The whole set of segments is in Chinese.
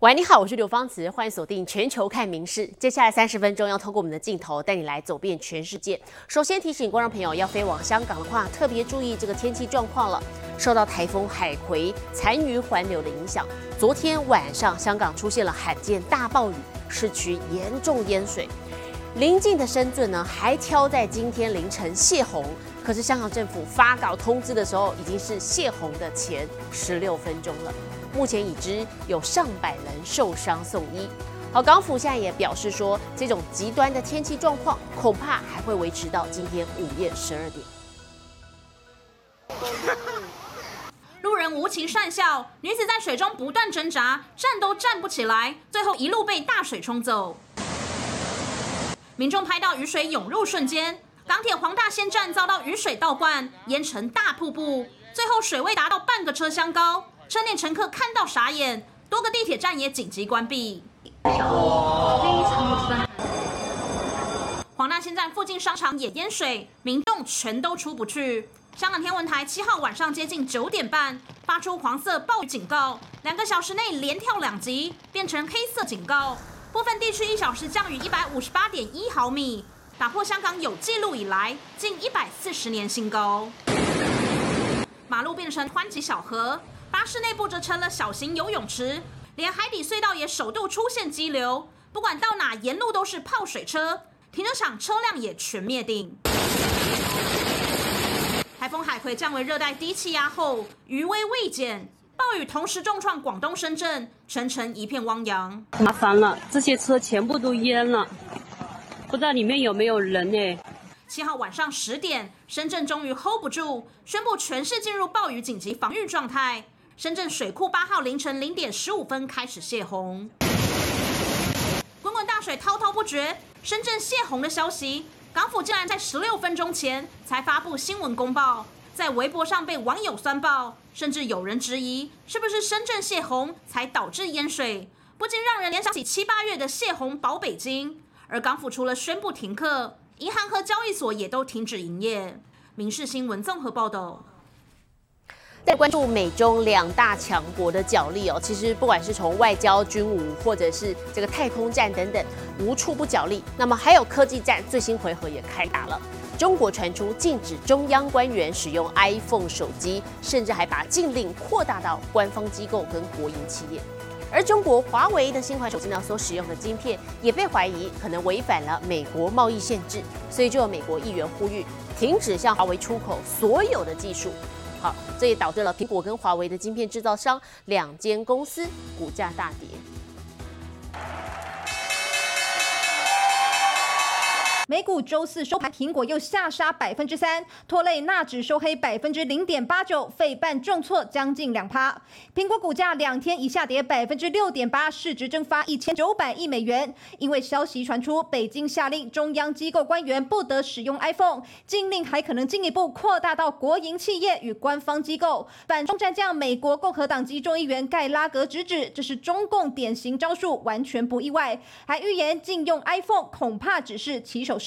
喂，你好，我是刘芳慈，欢迎锁定全球看名事。接下来三十分钟要通过我们的镜头带你来走遍全世界。首先提醒观众朋友，要飞往香港的话，特别注意这个天气状况了。受到台风海葵残余环流的影响，昨天晚上香港出现了罕见大暴雨，市区严重淹水。临近的深圳呢，还挑在今天凌晨泄洪，可是香港政府发稿通知的时候，已经是泄洪的前十六分钟了。目前已知有上百人受伤送医。好，港府现在也表示说，这种极端的天气状况恐怕还会维持到今天午夜十二点。路人无情讪笑，女子在水中不断挣扎，站都站不起来，最后一路被大水冲走。民众拍到雨水涌入瞬间，港铁黄大仙站遭到雨水倒灌，淹成大瀑布，最后水位达到半个车厢高。车内乘客看到傻眼，多个地铁站也紧急关闭。黄大仙站附近商场也淹水，民众全都出不去。香港天文台七号晚上接近九点半发出黄色暴雨警告，两个小时内连跳两级，变成黑色警告。部分地区一小时降雨一百五十八点一毫米，打破香港有记录以来近一百四十年新高。马路变成湍急小河。巴士内部则成了小型游泳池，连海底隧道也首度出现激流。不管到哪，沿路都是泡水车，停车场车辆也全灭顶。台风海葵降为热带低气压后，余威未减，暴雨同时重创广东深圳，全城一片汪洋。麻烦了，这些车全部都淹了，不知道里面有没有人呢？七号晚上十点，深圳终于 hold 不住，宣布全市进入暴雨紧急防御状态。深圳水库八号凌晨零点十五分开始泄洪，滚滚大水滔滔不绝。深圳泄洪的消息，港府竟然在十六分钟前才发布新闻公报，在微博上被网友酸爆，甚至有人质疑是不是深圳泄洪才导致淹水，不禁让人联想起七八月的泄洪保北京。而港府除了宣布停课，银行和交易所也都停止营业。民事新闻综合报道。在关注美中两大强国的角力哦，其实不管是从外交、军武，或者是这个太空战等等，无处不角力。那么还有科技战，最新回合也开打了。中国传出禁止中央官员使用 iPhone 手机，甚至还把禁令扩大到官方机构跟国营企业。而中国华为的新款手机呢，所使用的晶片也被怀疑可能违反了美国贸易限制，所以就有美国议员呼吁停止向华为出口所有的技术。好，这也导致了苹果跟华为的晶片制造商两间公司股价大跌。美股周四收盘，苹果又下杀百分之三，拖累纳指收黑百分之零点八九，费半重挫将近两趴。苹果股价两天一下跌百分之六点八，市值蒸发一千九百亿美元。因为消息传出，北京下令中央机构官员不得使用 iPhone，禁令还可能进一步扩大到国营企业与官方机构。反中战将美国共和党籍众议员盖拉格直指，这是中共典型招数，完全不意外。还预言禁用 iPhone 恐怕只是起手。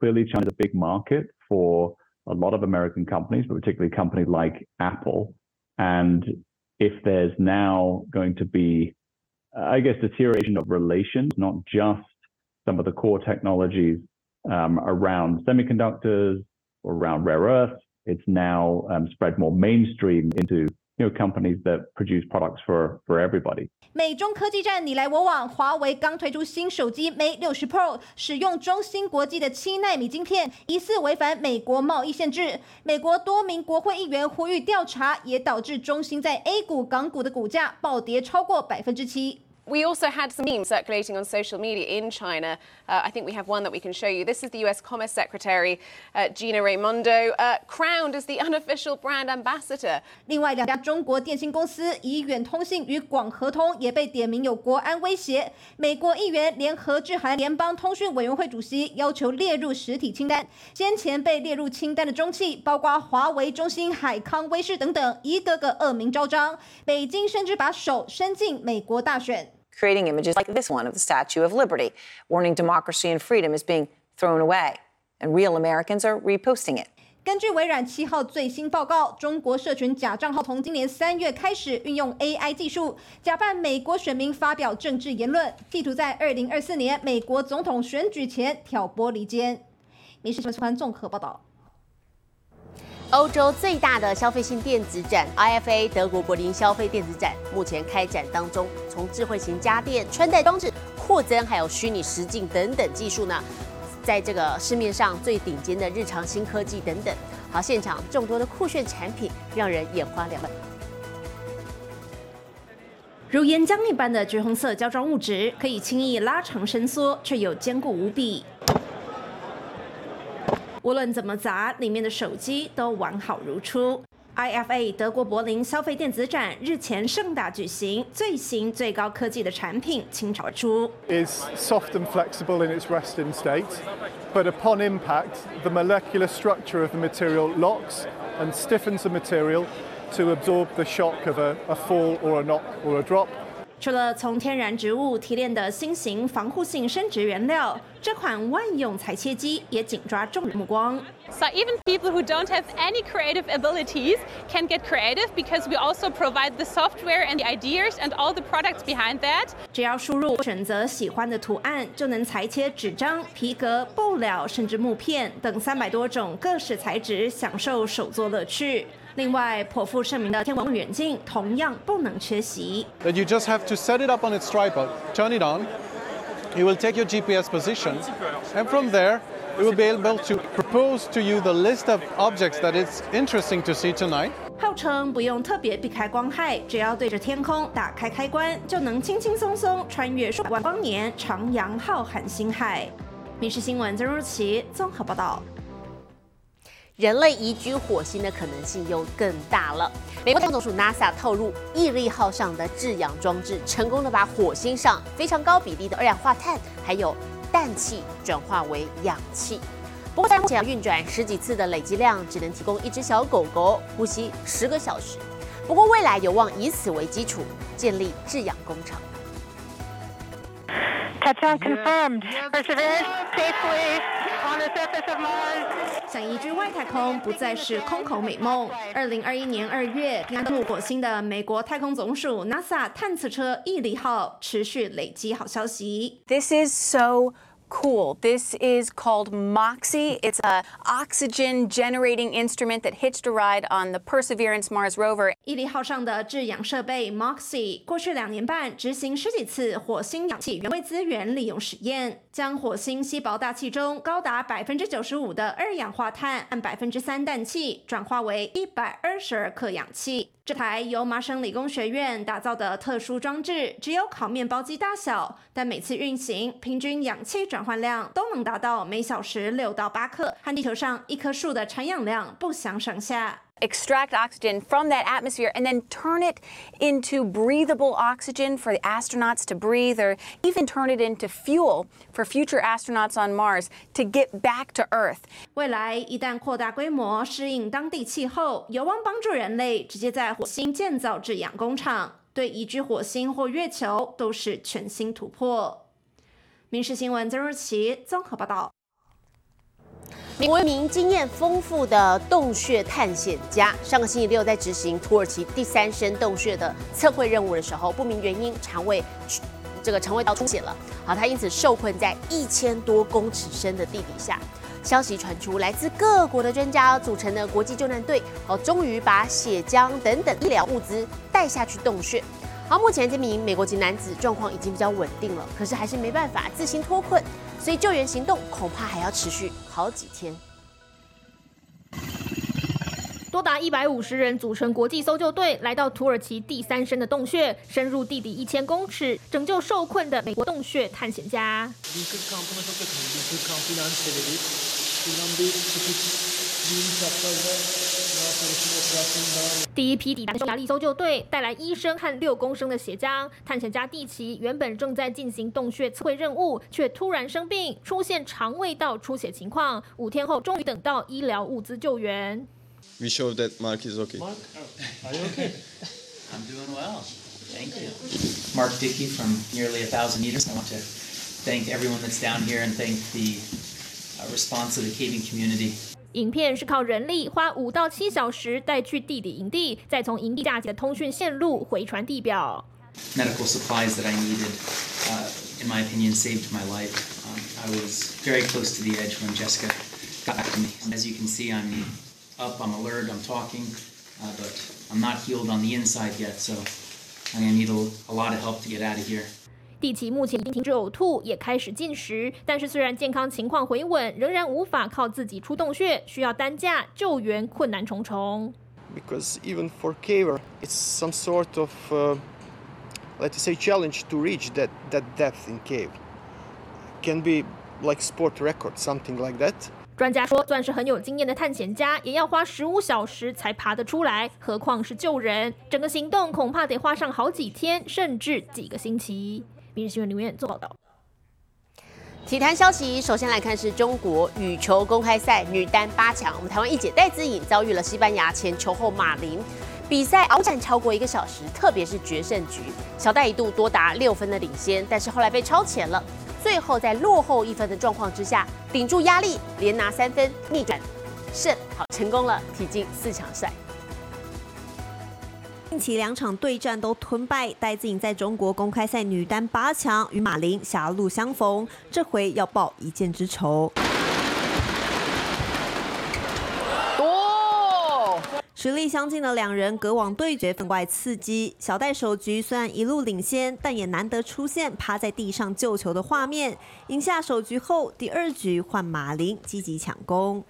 Clearly, China is a big market for a lot of American companies, but particularly a company like Apple. And if there's now going to be, I guess, deterioration of relations, not just some of the core technologies um, around semiconductors or around rare earths, it's now um, spread more mainstream into you know companies that produce products for for everybody. 美中科技战你来我往华为刚推出新手机 mate 六十 pro 使用中芯国际的七纳米晶片疑似违反美国贸易限制。美国多名国会议员呼吁调查也导致中芯在 a 股港股的股价暴跌超过百分之七。We also had some memes circulating on social media in China. I think we have one that we can show you. This is the US Commerce Secretary uh, Gina Raimondo uh, crowned as the unofficial brand ambassador. 另外两家中国电信公司以远通信与广和通也被点名有国安威胁。美国议员联合致函联邦通讯委员会主席，要求列入实体清单。先前被列入清单的中企，包括华为、中兴、海康威视等等，一个个恶名昭彰。北京甚至把手伸进美国大选。Creating images like this one of the Statue of Liberty, warning democracy and freedom is being thrown away. And real Americans are reposting it. 根据微软七号最新报告，中国社群假账号从今年三月开始运用 AI 技术，假扮美国选民发表政治言论，企图在二零二四年美国总统选举前挑拨离间。民事新闻综合报道。欧洲最大的消费性电子展 IFA 德国柏林消费电子展目前开展当中，从智慧型家电、穿戴装置、扩增，还有虚拟实境等等技术呢。在这个市面上最顶尖的日常新科技等等，好，现场众多的酷炫产品让人眼花缭乱。如岩浆一般的橘红色胶状物质，可以轻易拉长伸缩，却又坚固无比。无论怎么砸，里面的手机都完好如初。IFA 德国柏林消费电子展日前盛大举行，最新最高科技的产品倾巢出。Is soft and flexible in its resting state, but upon impact, the molecular structure of the material locks and stiffens the material to absorb the shock of a, a fall or a knock or a drop. 除了从天然植物提炼的新型防护性生殖原料，这款万用裁切机也紧抓众人目光。So even people who don't have any creative abilities can get creative because we also provide the software and the ideas and all the products behind that. 只要输入选择喜欢的图案，就能裁切纸张、皮革、布料，甚至木片等三百多种各式材质，享受手作乐趣。另外，颇负盛名的天文望远镜同样不能缺席。That you just have to set it up on its tripod, turn it on. It will take your GPS position, and from there, it will be able to propose to you the list of objects that it's interesting to see tonight. 号称不用特别避开光害，只要对着天空打开开关，就能轻轻松松穿越数百万光年，徜徉浩瀚星海。民事新闻曾如琪综合报道。人类移居火星的可能性又更大了。美国太空总署 NASA 透露，毅力号上的制氧装置成功的把火星上非常高比例的二氧化碳还有氮气转化为氧气。不过，在目前要运转十几次的累积量，只能提供一只小狗狗呼吸十个小时。不过，未来有望以此为基础建立制氧工厂。Touchdown confirmed. Perseverance safely on the surface of Mars. 想移居外太空不再是空口美梦。二零二一年二月，登陆火星的美国太空总署 NASA 探测车毅力号持续累积好消息。This is so cool. This is called MOXIE. It's an oxygen generating instrument that hitched a ride on the Perseverance Mars rover. 毅力号上的制氧设备 MOXIE 过去两年半执行十几次火星氧气原位资源利用实验，将火星稀薄大气中高达百分之九十五的二氧化碳按百分之三氮气转化为一百二十二克氧气。这台由麻省理工学院打造的特殊装置，只有烤面包机大小，但每次运行平均氧气转换量都能达到每小时六到八克，和地球上一棵树的产氧量不相上下。Extract oxygen from that atmosphere and then turn it into breathable oxygen for the astronauts to breathe, or even turn it into fuel for future astronauts on Mars to get back to Earth. 未来一旦扩大规模，适应当地气候，有望帮助人类直接在火星建造制氧工厂，对移居火星或月球都是全新突破。民事新闻曾若琪综合报道。 美国一名经验丰富的洞穴探险家，上个星期六在执行土耳其第三深洞穴的测绘任务的时候，不明原因肠胃这个肠胃道出血了，好，他因此受困在一千多公尺深的地底下。消息传出，来自各国的专家组成的国际救难队，好，终于把血浆等等医疗物资带下去洞穴。好，目前这名美国籍男子状况已经比较稳定了，可是还是没办法自行脱困，所以救援行动恐怕还要持续好几天。多达一百五十人组成国际搜救队，来到土耳其第三深的洞穴，深入地底一千公尺，拯救受困的美国洞穴探险家。第一批抵达的匈牙利搜救队带来医生和六公升的血浆。探险家蒂奇原本正在进行洞穴测绘任务，却突然生病，出现肠胃道出血情况。五天后，终于等到医疗物资救援。We show that Mark is okay. Mark, are you okay? I'm doing well. Thank you. Mark Dickey from nearly a thousand meters. I want to thank everyone that's down here and thank the uh, response of the caving community. 影片是靠人力花五到七小时带去地底营地，再从营地架起的通讯线路回传地表。 medical supplies that I needed, uh, in my opinion, saved my life. Um, I was very close to the edge when Jessica got back to me. As you can see, I'm up, I'm alert, I'm talking, uh, but I'm not healed on the inside yet, so I'm going to need a, a lot of help to get out of here. 地奇目前已经停止呕吐，也开始进食，但是虽然健康情况回稳，仍然无法靠自己出洞穴，需要担架救援，困难重重。because even for caver, it's some sort of, uh, let's say, challenge to reach that, that depth in cave. Can be like sport record, something like that. 专家说，算是很有经验的探险家，也要花十五小时才爬得出来，何况是救人。整个行动恐怕得花上好几天，甚至几个星期。《明日新闻》刘院做报道。体坛消息，首先来看是中国羽球公开赛女单八强，我们台湾一姐戴资颖遭遇了西班牙前球后马林，比赛鏖战超过一个小时，特别是决胜局，小戴一度多达六分的领先，但是后来被超前了，最后在落后一分的状况之下，顶住压力，连拿三分，逆转胜，好成功了，挺进四强赛。近期两场对战都吞败，戴资颖在中国公开赛女单八强与马林狭路相逢，这回要报一箭之仇。多实力相近的两人隔网对决，分外刺激。小戴首局虽然一路领先，但也难得出现趴在地上救球的画面。赢下首局后，第二局换马林积极抢攻。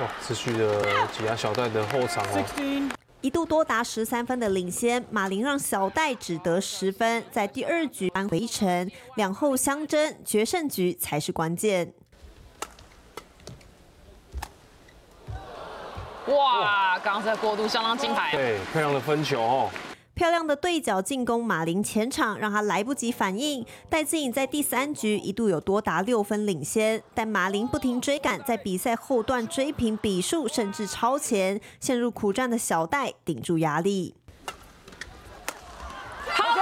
哇，持续的挤压小戴的后场哦。一度多达十三分的领先，马林让小戴只得十分，在第二局扳回一城，两后相争，决胜局才是关键。哇，刚刚这个过渡相当精彩。对，漂亮的分球哦。漂亮的对角进攻，马林前场让他来不及反应。戴资颖在第三局一度有多达六分领先，但马林不停追赶，在比赛后段追平比数，甚至超前。陷入苦战的小戴顶住压力。好球！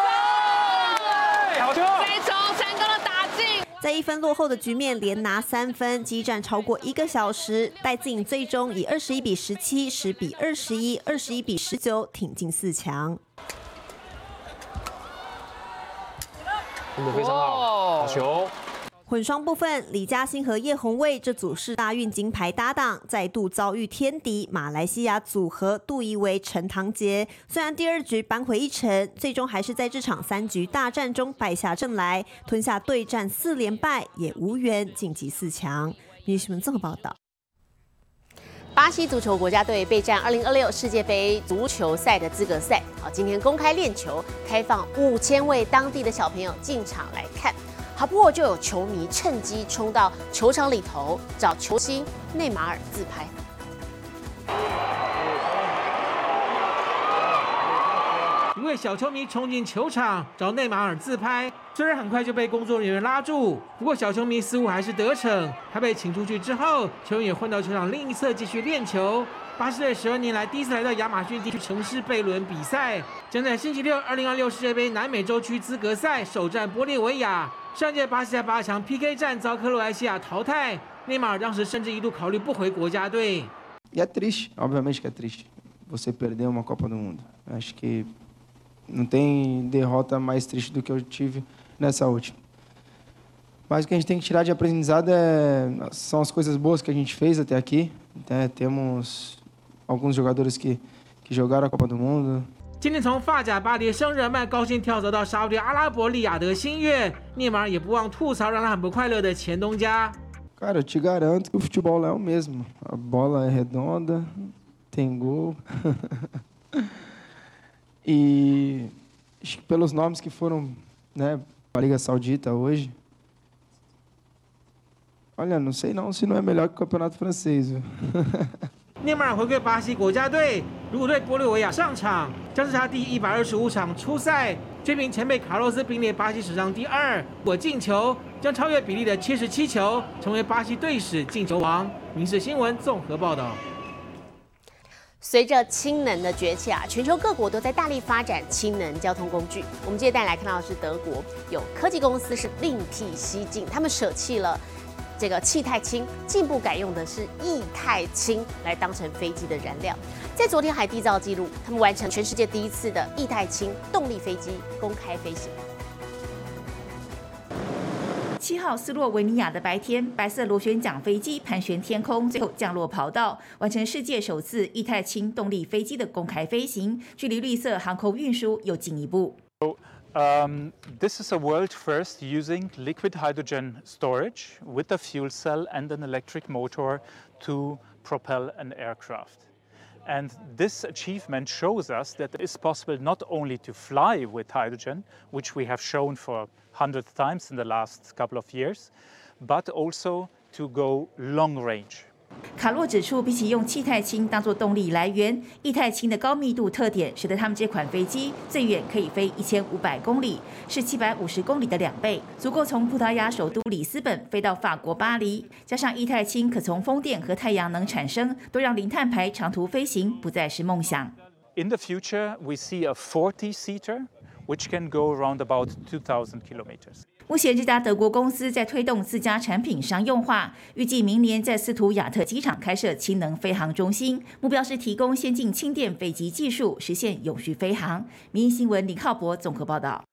好球！这一球成功的打进。在一分落后的局面连拿三分，激战超过一个小时，戴资颖最终以二十一比十七、十比二十一、二十一比十九挺进四强。真的非常好，好球！混双部分，李嘉欣和叶红卫这组是大运金牌搭档再度遭遇天敌马来西亚组合杜怡维、陈唐杰。虽然第二局扳回一城，最终还是在这场三局大战中败下阵来，吞下对战四连败，也无缘晋级四强。女士们综合报道。巴西足球国家队备战2026世界杯足球赛的资格赛，好，今天公开练球，开放五千位当地的小朋友进场来看。好，不过就有球迷趁机冲到球场里头找球星内马尔自拍。一位小球迷冲进球场找内马尔自拍，虽然很快就被工作人员拉住，不过小球迷似乎还是得逞。他被请出去之后，球员也混到球场另一侧继续练球。巴西队十二年来第一次来到亚马逊地区城市贝伦比赛，将在星期六二零二六世界杯南美洲区资格赛首战玻利维亚。上届巴西在八强 PK 战遭克罗埃西亚淘汰，内马尔当时甚至一度考虑不回国家队。É triste, obviamente que é triste. Você perder uma Copa do Mundo. Acho que não tem derrota mais triste do que eu tive nessa última. Mas o que a gente tem que tirar de aprendizado é, são as coisas boas que a gente fez até aqui. Né? Temos alguns jogadores que, que jogaram a Copa do Mundo. 今天从发甲巴黎圣日耳曼高兴跳槽到沙特阿拉伯利雅得新月，内马尔也不忘吐槽让他很不快乐的前东家。 Cara, eu te garanto que o futebol lá é o mesmo. A bola é redonda, tem gol. e acho que pelos nomes que foram né, para a Liga Saudita hoje. Olha, não sei não se não é melhor que o Campeonato Francês. Viu? 内马尔回归巴西国家队，如果对玻利维亚上场，将是他第一百二十五场出赛，追平前辈卡洛斯并列巴西史上第二。如果进球，将超越比利的七十七球，成为巴西队史进球王。民事新闻综合报道。 随着氢能的崛起啊，全球各国都在大力发展氢能交通工具。我们接下来来看到的是德国有科技公司是另辟蹊径，他们舍弃了这个气态氢，进一步改用的是液态氢来当成飞机的燃料。在昨天还缔造纪录，他们完成全世界第一次的液态氢动力飞机公开飞行。七号斯洛维尼亚的白天，白色螺旋桨飞机盘旋天空，最后降落跑道，完成世界首次液态氢动力飞机的公开飞行，距离绿色航空运输又进一步。Um, this is a world first using liquid hydrogen storage with a fuel cell and an electric motor to propel an aircraft. And this achievement shows us that it is possible not only to fly with hydrogen, which we have shown for hundreds of times in the last couple of years, but also to go long range. 卡洛指出，比起用气态氢当作动力来源，液态氢的高密度特点使得他们这款飞机最远可以飞一千五百公里，是七百五十公里的两倍，足够从葡萄牙首都里斯本飞到法国巴黎。加上液态氢可从风电和太阳能产生，都让零碳排长途飞行不再是梦想。In the future, we see a 40-seater which can go around about 2,000 kilometers. 目前，这家德国公司在推动自家产品商用化，预计明年在斯图亚特机场开设氢能飞航中心，目标是提供先进氢电飞机技术，实现永续飞航。民营新闻李浩博综合报道。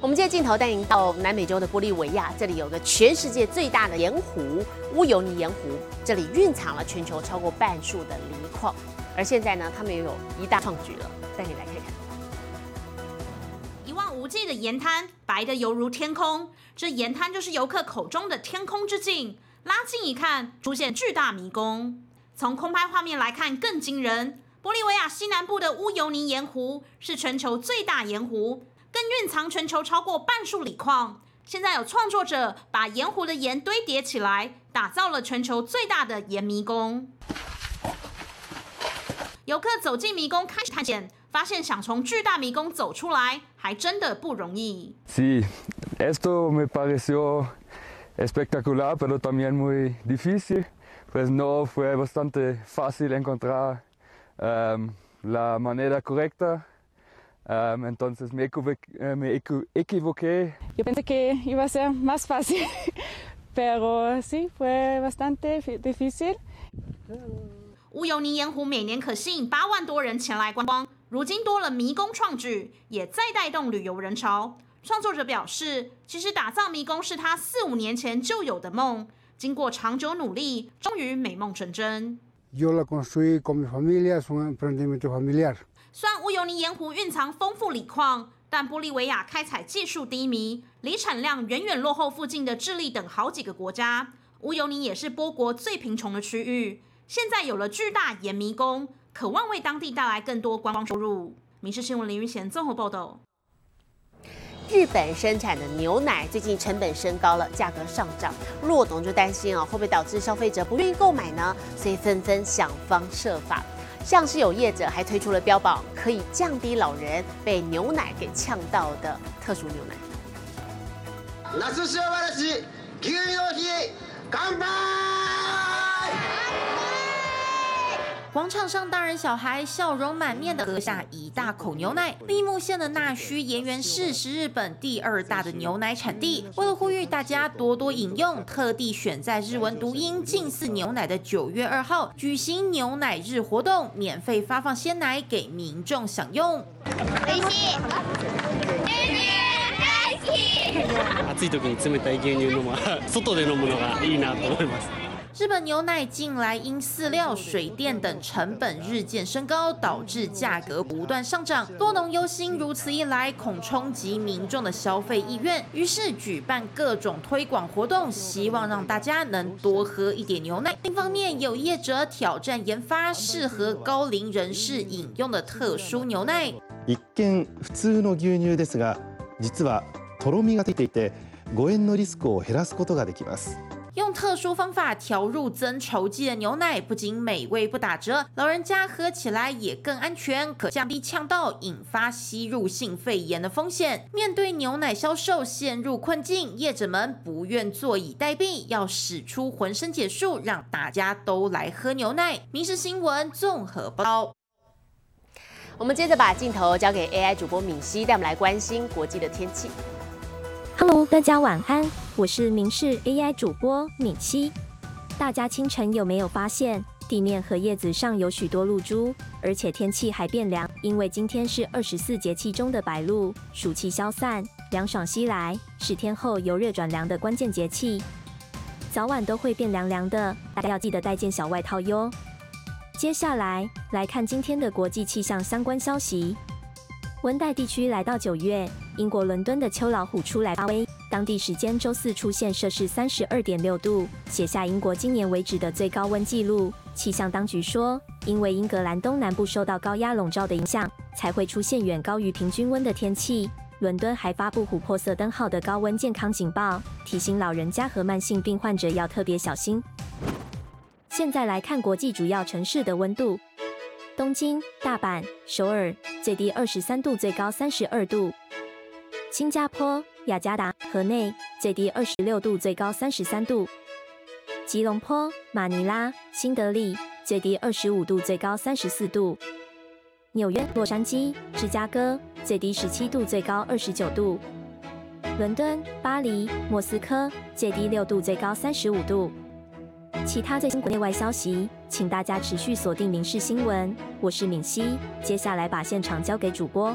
我们今天镜头带您到南美洲的玻利维亚，这里有个全世界最大的盐湖——乌尤尼盐湖，这里蕴藏了全球超过半数的锂矿，而现在呢，他们也有一大创举了，带你来。无际的盐滩，白的犹如天空。这盐滩就是游客口中的天空之镜。拉近一看，出现巨大迷宫。从空拍画面来看，更惊人。玻利维亚西南部的乌尤尼盐湖是全球最大盐湖，更蕴藏全球超过半数锂矿。现在有创作者把盐湖的盐堆叠起来，打造了全球最大的盐迷宫。游客走进迷宫，开始探险。发现想从巨大迷宫走出来，还真的不容易。Sí, esto me pareció espectacular, pero también muy difícil. Pues no fue bastante fácil encontrar la manera correcta. Entonces me equivoqué. Yo pensé que iba a ser más fácil, pero sí fue bastante difícil. 乌尤尼盐湖每年可吸引八万多人前来观光，如今多了迷宫创举，也再带动旅游人潮。创作者表示，其实打造迷宫是他四五年前就有的梦，经过长久努力，终于美梦成真。虽然乌尤尼盐湖蕴藏丰富锂矿，但玻利维亚开采技术低迷，锂产量远远落后附近的智利等好几个国家。乌尤尼也是波国最贫穷的区域。现在有了巨大盐迷宫，渴望为当地带来更多观光收入。民事新闻林云贤综合报道。日本生产的牛奶最近成本升高了，价格上涨，骆董就担心啊，会不会导致消费者不愿意购买呢？所以纷纷想方设法，像是有业者还推出了标榜可以降低老人被牛奶给呛到的特殊牛奶。夏幸せ牛乳の日乾杯！广场上，大人小孩笑容满面的喝下一大口牛奶。立木县的那须盐原市是日本第二大的牛奶产地。为了呼吁大家多多饮用，特地选在日文读音近似牛奶的九月二号举行牛奶日活动，免费发放鲜奶给民众享用。暑い時に冷たい牛乳飲む外で飲むのがいいなと思います。 日本牛奶近来因饲料、水电等成本日渐升高，导致价格不断上涨。多农忧心，如此一来恐冲击民众的消费意愿，于是举办各种推广活动，希望让大家能多喝一点牛奶。另一方面，有业者挑战研发适合高龄人士饮用的特殊牛奶。一見普通の牛乳ですが、実はとろみがついていて、誤嚥のリスクを減らすことができます。 用特殊方法调入增稠剂的牛奶，不仅美味不打折，老人家喝起来也更安全，可降低呛到、引发吸入性肺炎的风险。面对牛奶销售陷入困境，业者们不愿坐以待毙，要使出浑身解数，让大家都来喝牛奶。民事新闻综合报。我们接着把镜头交给 AI 主播敏熙，带我们来关心国际的天气。Hello，大家晚安，我是明视 AI 主播敏熙。大家清晨有没有发现地面和叶子上有许多露珠？而且天气还变凉，因为今天是二十四节气中的白露，暑气消散，凉爽袭来，是天后由热转凉的关键节气，早晚都会变凉凉的，大家要记得带件小外套哟。接下来来看今天的国际气象相关消息。温带地区来到九月，英国伦敦的秋老虎出来发威，当地时间周四出现摄氏三十二点六度，写下英国今年为止的最高温纪录。气象当局说，因为英格兰东南部受到高压笼罩的影响，才会出现远高于平均温的天气。伦敦还发布琥珀色灯号的高温健康警报，提醒老人家和慢性病患者要特别小心。现在来看国际主要城市的温度。东京、大阪、首尔最低二十三度，最高三十二度；新加坡、雅加达、河内最低二十六度，最高三十三度；吉隆坡、马尼拉、新德里最低二十五度，最高三十四度；纽约、洛杉矶、芝加哥最低十七度，最高二十九度；伦敦、巴黎、莫斯科最低六度，最高三十五度。其他最新国内外消息，请大家持续锁定《民事新闻》。我是敏熙，接下来把现场交给主播。